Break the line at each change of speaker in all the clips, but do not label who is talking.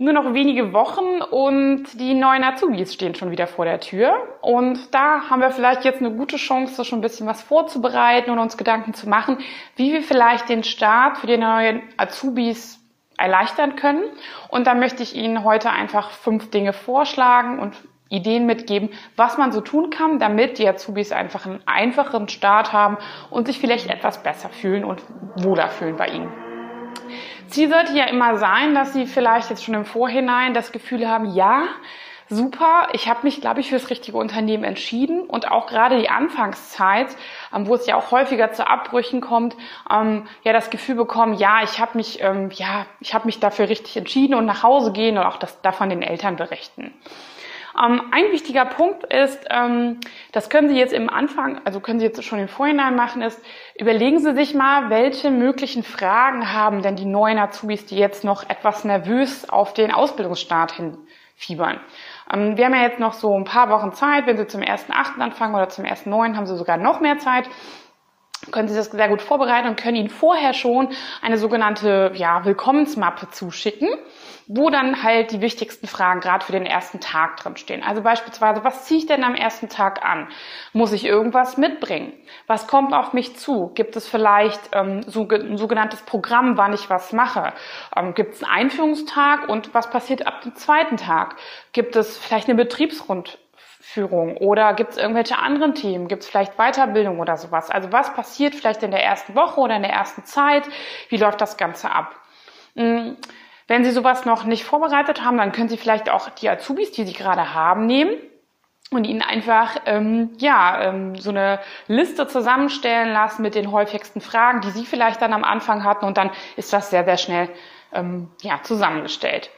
nur noch wenige Wochen und die neuen Azubis stehen schon wieder vor der Tür. Und da haben wir vielleicht jetzt eine gute Chance, schon ein bisschen was vorzubereiten und uns Gedanken zu machen, wie wir vielleicht den Start für die neuen Azubis erleichtern können. Und da möchte ich Ihnen heute einfach fünf Dinge vorschlagen und Ideen mitgeben, was man so tun kann, damit die Azubis einfach einen einfacheren Start haben und sich vielleicht etwas besser fühlen und wohler fühlen bei Ihnen. Ziel sollte ja immer sein, dass Sie vielleicht jetzt schon im Vorhinein das Gefühl haben, ja, super, ich habe mich, glaube ich, für das richtige Unternehmen entschieden und auch gerade die Anfangszeit, ähm, wo es ja auch häufiger zu Abbrüchen kommt, ähm, ja das Gefühl bekommen, ja, ich habe mich, ähm, ja, ich habe mich dafür richtig entschieden und nach Hause gehen und auch das davon den Eltern berichten. Ähm, ein wichtiger Punkt ist, ähm, das können Sie jetzt im Anfang, also können Sie jetzt schon im Vorhinein machen, ist, überlegen Sie sich mal, welche möglichen Fragen haben denn die neuen Azubis, die jetzt noch etwas nervös auf den Ausbildungsstart hinfiebern. Ähm, wir haben ja jetzt noch so ein paar Wochen Zeit, wenn Sie zum 1.8. anfangen oder zum 1.9. haben Sie sogar noch mehr Zeit können Sie das sehr gut vorbereiten und können Ihnen vorher schon eine sogenannte ja, Willkommensmappe zuschicken, wo dann halt die wichtigsten Fragen gerade für den ersten Tag drin stehen. Also beispielsweise, was ziehe ich denn am ersten Tag an? Muss ich irgendwas mitbringen? Was kommt auf mich zu? Gibt es vielleicht ähm, so, ein sogenanntes Programm, wann ich was mache? Ähm, Gibt es einen Einführungstag und was passiert ab dem zweiten Tag? Gibt es vielleicht eine Betriebsrund Führung oder gibt es irgendwelche anderen Themen? Gibt es vielleicht Weiterbildung oder sowas? Also was passiert vielleicht in der ersten Woche oder in der ersten Zeit? Wie läuft das Ganze ab? Hm, wenn Sie sowas noch nicht vorbereitet haben, dann können Sie vielleicht auch die Azubis, die Sie gerade haben, nehmen und ihnen einfach ähm, ja ähm, so eine Liste zusammenstellen lassen mit den häufigsten Fragen, die Sie vielleicht dann am Anfang hatten und dann ist das sehr sehr schnell ähm, ja zusammengestellt.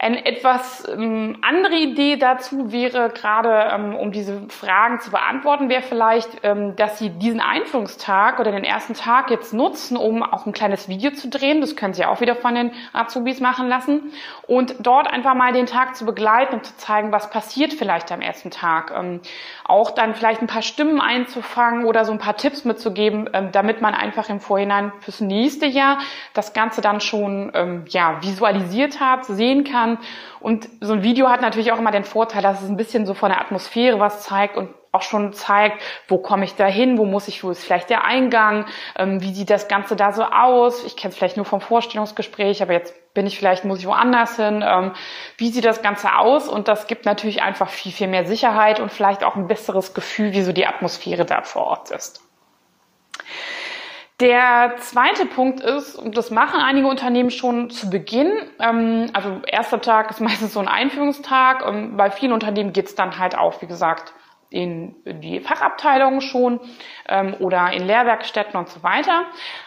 Eine etwas ähm, andere Idee dazu wäre gerade, ähm, um diese Fragen zu beantworten, wäre vielleicht, ähm, dass Sie diesen Einführungstag oder den ersten Tag jetzt nutzen, um auch ein kleines Video zu drehen. Das können Sie auch wieder von den Azubis machen lassen. Und dort einfach mal den Tag zu begleiten und zu zeigen, was passiert vielleicht am ersten Tag. Ähm, auch dann vielleicht ein paar Stimmen einzufangen oder so ein paar Tipps mitzugeben, ähm, damit man einfach im Vorhinein fürs nächste Jahr das Ganze dann schon ähm, ja, visualisiert hat, sehen kann kann. Und so ein Video hat natürlich auch immer den Vorteil, dass es ein bisschen so von der Atmosphäre was zeigt und auch schon zeigt, wo komme ich da hin, wo muss ich, wo ist vielleicht der Eingang, ähm, wie sieht das Ganze da so aus. Ich kenne es vielleicht nur vom Vorstellungsgespräch, aber jetzt bin ich vielleicht, muss ich woanders hin. Ähm, wie sieht das Ganze aus? Und das gibt natürlich einfach viel, viel mehr Sicherheit und vielleicht auch ein besseres Gefühl, wie so die Atmosphäre da vor Ort ist. Der zweite Punkt ist, und das machen einige Unternehmen schon zu Beginn, ähm, also erster Tag ist meistens so ein Einführungstag. Ähm, bei vielen Unternehmen geht's dann halt auch, wie gesagt, in die Fachabteilungen schon ähm, oder in Lehrwerkstätten und so weiter.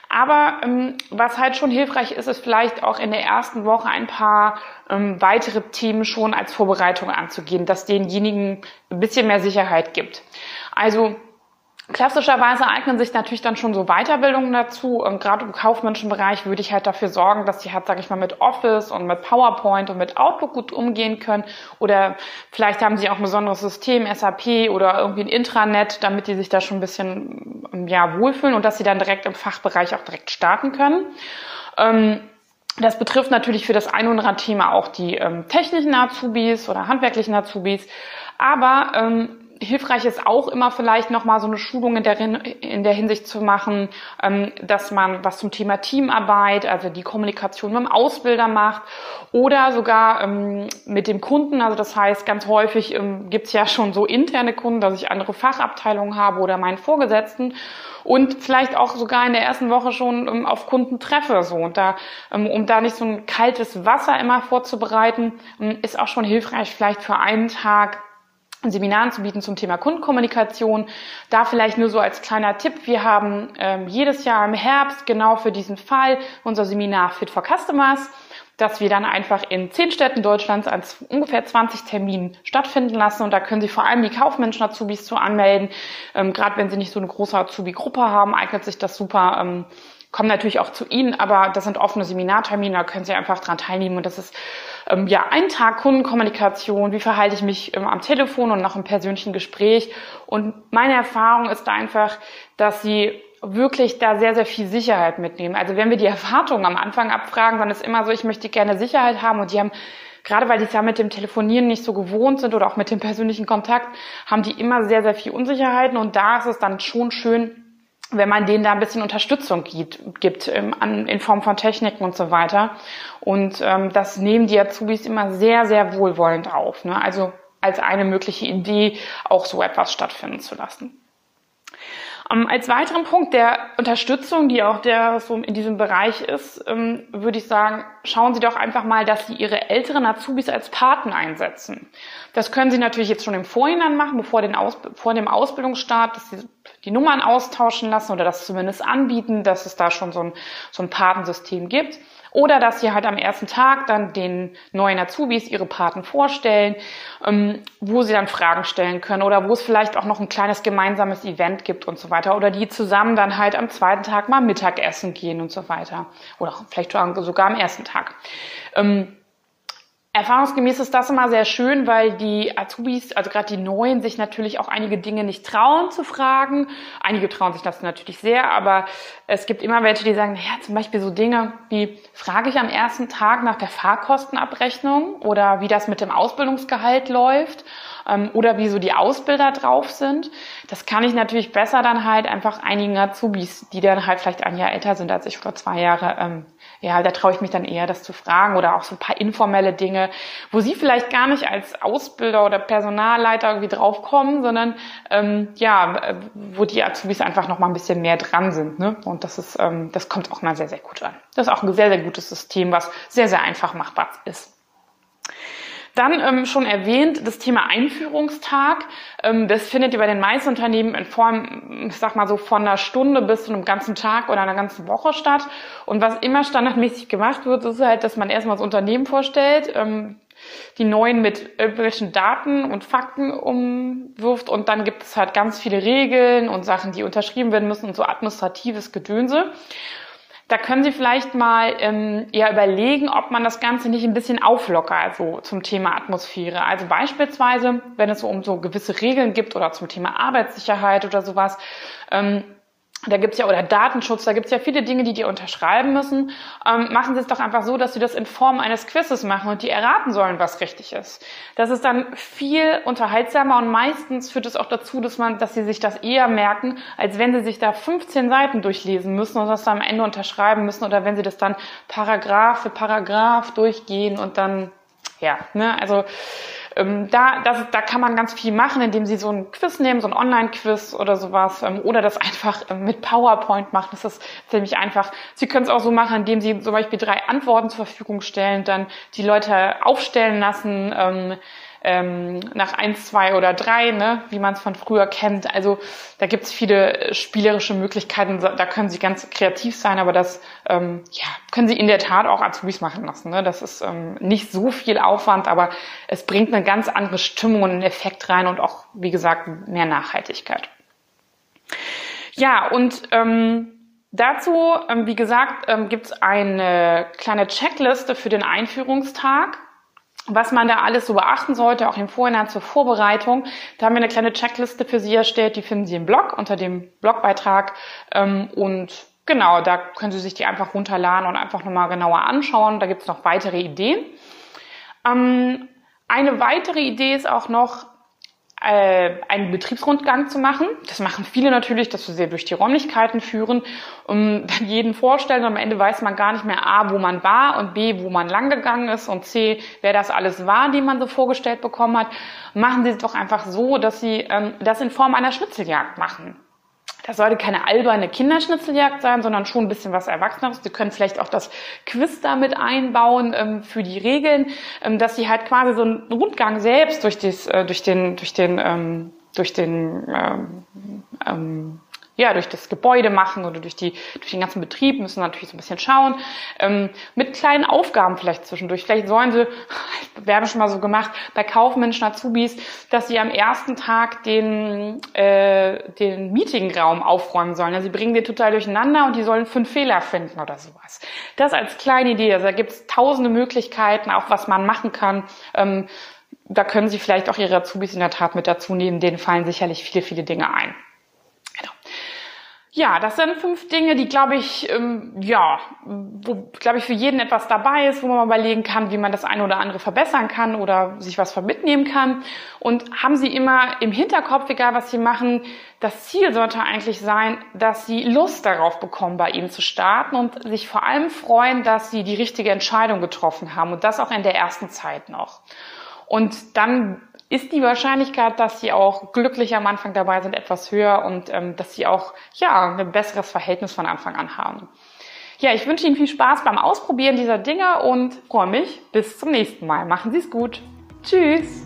Aber ähm, was halt schon hilfreich ist, ist vielleicht auch in der ersten Woche ein paar ähm, weitere Themen schon als Vorbereitung anzugehen, dass denjenigen ein bisschen mehr Sicherheit gibt. Also Klassischerweise eignen sich natürlich dann schon so Weiterbildungen dazu. Und gerade im kaufmännischen Bereich würde ich halt dafür sorgen, dass die halt, sage ich mal, mit Office und mit PowerPoint und mit Outlook gut umgehen können. Oder vielleicht haben sie auch ein besonderes System, SAP oder irgendwie ein Intranet, damit die sich da schon ein bisschen ja, wohlfühlen und dass sie dann direkt im Fachbereich auch direkt starten können. Ähm, das betrifft natürlich für das ein oder andere Thema auch die ähm, technischen Azubis oder handwerklichen Azubis. Aber ähm, hilfreich ist auch immer vielleicht nochmal so eine Schulung in der, in der Hinsicht zu machen, ähm, dass man was zum Thema Teamarbeit, also die Kommunikation mit dem Ausbilder macht oder sogar ähm, mit dem Kunden. Also das heißt, ganz häufig ähm, gibt es ja schon so interne Kunden, dass ich andere Fachabteilungen habe oder meinen Vorgesetzten und vielleicht auch sogar in der ersten Woche schon auf Kunden treffe. So. Und da, um da nicht so ein kaltes Wasser immer vorzubereiten, ist auch schon hilfreich, vielleicht für einen Tag Seminaren zu bieten zum Thema Kundenkommunikation. Da vielleicht nur so als kleiner Tipp. Wir haben ähm, jedes Jahr im Herbst genau für diesen Fall unser Seminar Fit for Customers. dass wir dann einfach in zehn Städten Deutschlands an ungefähr 20 Terminen stattfinden lassen. Und da können Sie vor allem die kaufmännischen Azubis zu anmelden. Ähm, Gerade wenn Sie nicht so eine große Azubi-Gruppe haben, eignet sich das super. Ähm, kommen natürlich auch zu Ihnen, aber das sind offene Seminartermine, da können Sie einfach dran teilnehmen. Und das ist ähm, ja ein Tag Kundenkommunikation, wie verhalte ich mich ähm, am Telefon und nach einem persönlichen Gespräch. Und meine Erfahrung ist einfach, dass Sie wirklich da sehr, sehr viel Sicherheit mitnehmen. Also wenn wir die Erwartungen am Anfang abfragen, dann ist immer so, ich möchte gerne Sicherheit haben und die haben gerade weil die es ja mit dem Telefonieren nicht so gewohnt sind oder auch mit dem persönlichen Kontakt, haben die immer sehr, sehr viel Unsicherheiten und da ist es dann schon schön, wenn man denen da ein bisschen Unterstützung gibt, gibt ähm, in Form von Techniken und so weiter. Und ähm, das nehmen die Azubis immer sehr, sehr wohlwollend auf. Ne? Also als eine mögliche Idee, auch so etwas stattfinden zu lassen. Ähm, als weiteren Punkt der Unterstützung, die auch der so in diesem Bereich ist, ähm, würde ich sagen, schauen Sie doch einfach mal, dass Sie Ihre älteren Azubis als Paten einsetzen. Das können Sie natürlich jetzt schon im Vorhinein machen, bevor den Aus, vor dem Ausbildungsstart, dass Sie die Nummern austauschen lassen oder das zumindest anbieten, dass es da schon so ein, so ein Patensystem gibt. Oder dass sie halt am ersten Tag dann den neuen Azubis ihre Paten vorstellen, ähm, wo sie dann Fragen stellen können oder wo es vielleicht auch noch ein kleines gemeinsames Event gibt und so weiter. Oder die zusammen dann halt am zweiten Tag mal Mittagessen gehen und so weiter. Oder vielleicht sogar am ersten Tag. Ähm, Erfahrungsgemäß ist das immer sehr schön, weil die Azubis, also gerade die Neuen, sich natürlich auch einige Dinge nicht trauen zu fragen. Einige trauen sich das natürlich sehr, aber es gibt immer welche, die sagen, ja, zum Beispiel so Dinge wie, frage ich am ersten Tag nach der Fahrkostenabrechnung oder wie das mit dem Ausbildungsgehalt läuft ähm, oder wie so die Ausbilder drauf sind. Das kann ich natürlich besser dann halt einfach einigen Azubis, die dann halt vielleicht ein Jahr älter sind als ich vor zwei Jahre, ähm, ja, da traue ich mich dann eher, das zu fragen oder auch so ein paar informelle Dinge, wo sie vielleicht gar nicht als Ausbilder oder Personalleiter irgendwie draufkommen, sondern ähm, ja, äh, wo die Azubis einfach noch mal ein bisschen mehr dran sind. Ne? Und das ist, ähm, das kommt auch mal sehr, sehr gut an. Das ist auch ein sehr, sehr gutes System, was sehr, sehr einfach machbar ist. Dann ähm, schon erwähnt, das Thema Einführungstag. Ähm, das findet ihr bei den meisten Unternehmen in Form, ich sag mal so, von einer Stunde bis zu einem ganzen Tag oder einer ganzen Woche statt. Und was immer standardmäßig gemacht wird, ist halt, dass man erstmal das Unternehmen vorstellt, ähm, die neuen mit irgendwelchen Daten und Fakten umwirft und dann gibt es halt ganz viele Regeln und Sachen, die unterschrieben werden müssen und so administratives Gedönse. Da können Sie vielleicht mal ähm, ja überlegen, ob man das Ganze nicht ein bisschen auflockert, also zum Thema Atmosphäre. Also beispielsweise, wenn es so um so gewisse Regeln gibt oder zum Thema Arbeitssicherheit oder sowas, ähm, da gibt's ja, oder Datenschutz, da gibt's ja viele Dinge, die die unterschreiben müssen. Ähm, machen Sie es doch einfach so, dass Sie das in Form eines Quizzes machen und die erraten sollen, was richtig ist. Das ist dann viel unterhaltsamer und meistens führt es auch dazu, dass man, dass Sie sich das eher merken, als wenn Sie sich da 15 Seiten durchlesen müssen und das dann am Ende unterschreiben müssen oder wenn Sie das dann Paragraph für Paragraph durchgehen und dann, ja, ne, also, ähm, da, das, da kann man ganz viel machen, indem Sie so ein Quiz nehmen, so ein Online-Quiz oder sowas, ähm, oder das einfach ähm, mit PowerPoint machen. Das ist ziemlich einfach. Sie können es auch so machen, indem Sie zum Beispiel drei Antworten zur Verfügung stellen, dann die Leute aufstellen lassen. Ähm, ähm, nach eins, zwei oder drei, ne, wie man es von früher kennt. Also da gibt es viele spielerische Möglichkeiten, da können Sie ganz kreativ sein, aber das ähm, ja, können Sie in der Tat auch Azubis machen lassen. Ne? Das ist ähm, nicht so viel Aufwand, aber es bringt eine ganz andere Stimmung und einen Effekt rein und auch, wie gesagt, mehr Nachhaltigkeit. Ja, und ähm, dazu, ähm, wie gesagt, ähm, gibt es eine kleine Checkliste für den Einführungstag was man da alles so beachten sollte, auch im Vorhinein zur Vorbereitung. Da haben wir eine kleine Checkliste für Sie erstellt, die finden Sie im Blog unter dem Blogbeitrag. Ähm, und genau, da können Sie sich die einfach runterladen und einfach nochmal genauer anschauen. Da gibt es noch weitere Ideen. Ähm, eine weitere Idee ist auch noch, äh, einen Betriebsrundgang zu machen. Das machen viele natürlich, dass wir sie durch die Räumlichkeiten führen und dann jeden vorstellen und am Ende weiß man gar nicht mehr A, wo man war und B, wo man lang gegangen ist und C, wer das alles war, die man so vorgestellt bekommen hat. Machen Sie es doch einfach so, dass Sie ähm, das in Form einer Schnitzeljagd machen. Das sollte keine alberne Kinderschnitzeljagd sein, sondern schon ein bisschen was Erwachsenes. Sie können vielleicht auch das Quiz damit einbauen ähm, für die Regeln, ähm, dass sie halt quasi so einen Rundgang selbst durch, das, äh, durch den, durch den, ähm, durch den ähm, ähm, ja, durch das Gebäude machen oder durch, die, durch den ganzen Betrieb, müssen natürlich so ein bisschen schauen. Ähm, mit kleinen Aufgaben vielleicht zwischendurch. Vielleicht sollen sie, wir haben schon mal so gemacht, bei Kaufmenschen Azubis, dass sie am ersten Tag den, äh, den Meetingraum aufräumen sollen. Also sie bringen den total durcheinander und die sollen fünf Fehler finden oder sowas. Das als kleine Idee. Also da gibt es tausende Möglichkeiten, auch was man machen kann. Ähm, da können Sie vielleicht auch Ihre Azubis in der Tat mit dazu nehmen. Denen fallen sicherlich viele, viele Dinge ein. Ja, das sind fünf Dinge, die, glaube ich, ähm, ja, wo, glaube ich, für jeden etwas dabei ist, wo man mal überlegen kann, wie man das eine oder andere verbessern kann oder sich was von mitnehmen kann. Und haben Sie immer im Hinterkopf, egal was Sie machen, das Ziel sollte eigentlich sein, dass Sie Lust darauf bekommen, bei Ihnen zu starten und sich vor allem freuen, dass Sie die richtige Entscheidung getroffen haben und das auch in der ersten Zeit noch. Und dann ist die Wahrscheinlichkeit, dass sie auch glücklich am Anfang dabei sind, etwas höher und ähm, dass sie auch ja ein besseres Verhältnis von Anfang an haben. Ja, ich wünsche Ihnen viel Spaß beim Ausprobieren dieser Dinge und freue mich bis zum nächsten Mal. Machen Sie es gut. Tschüss.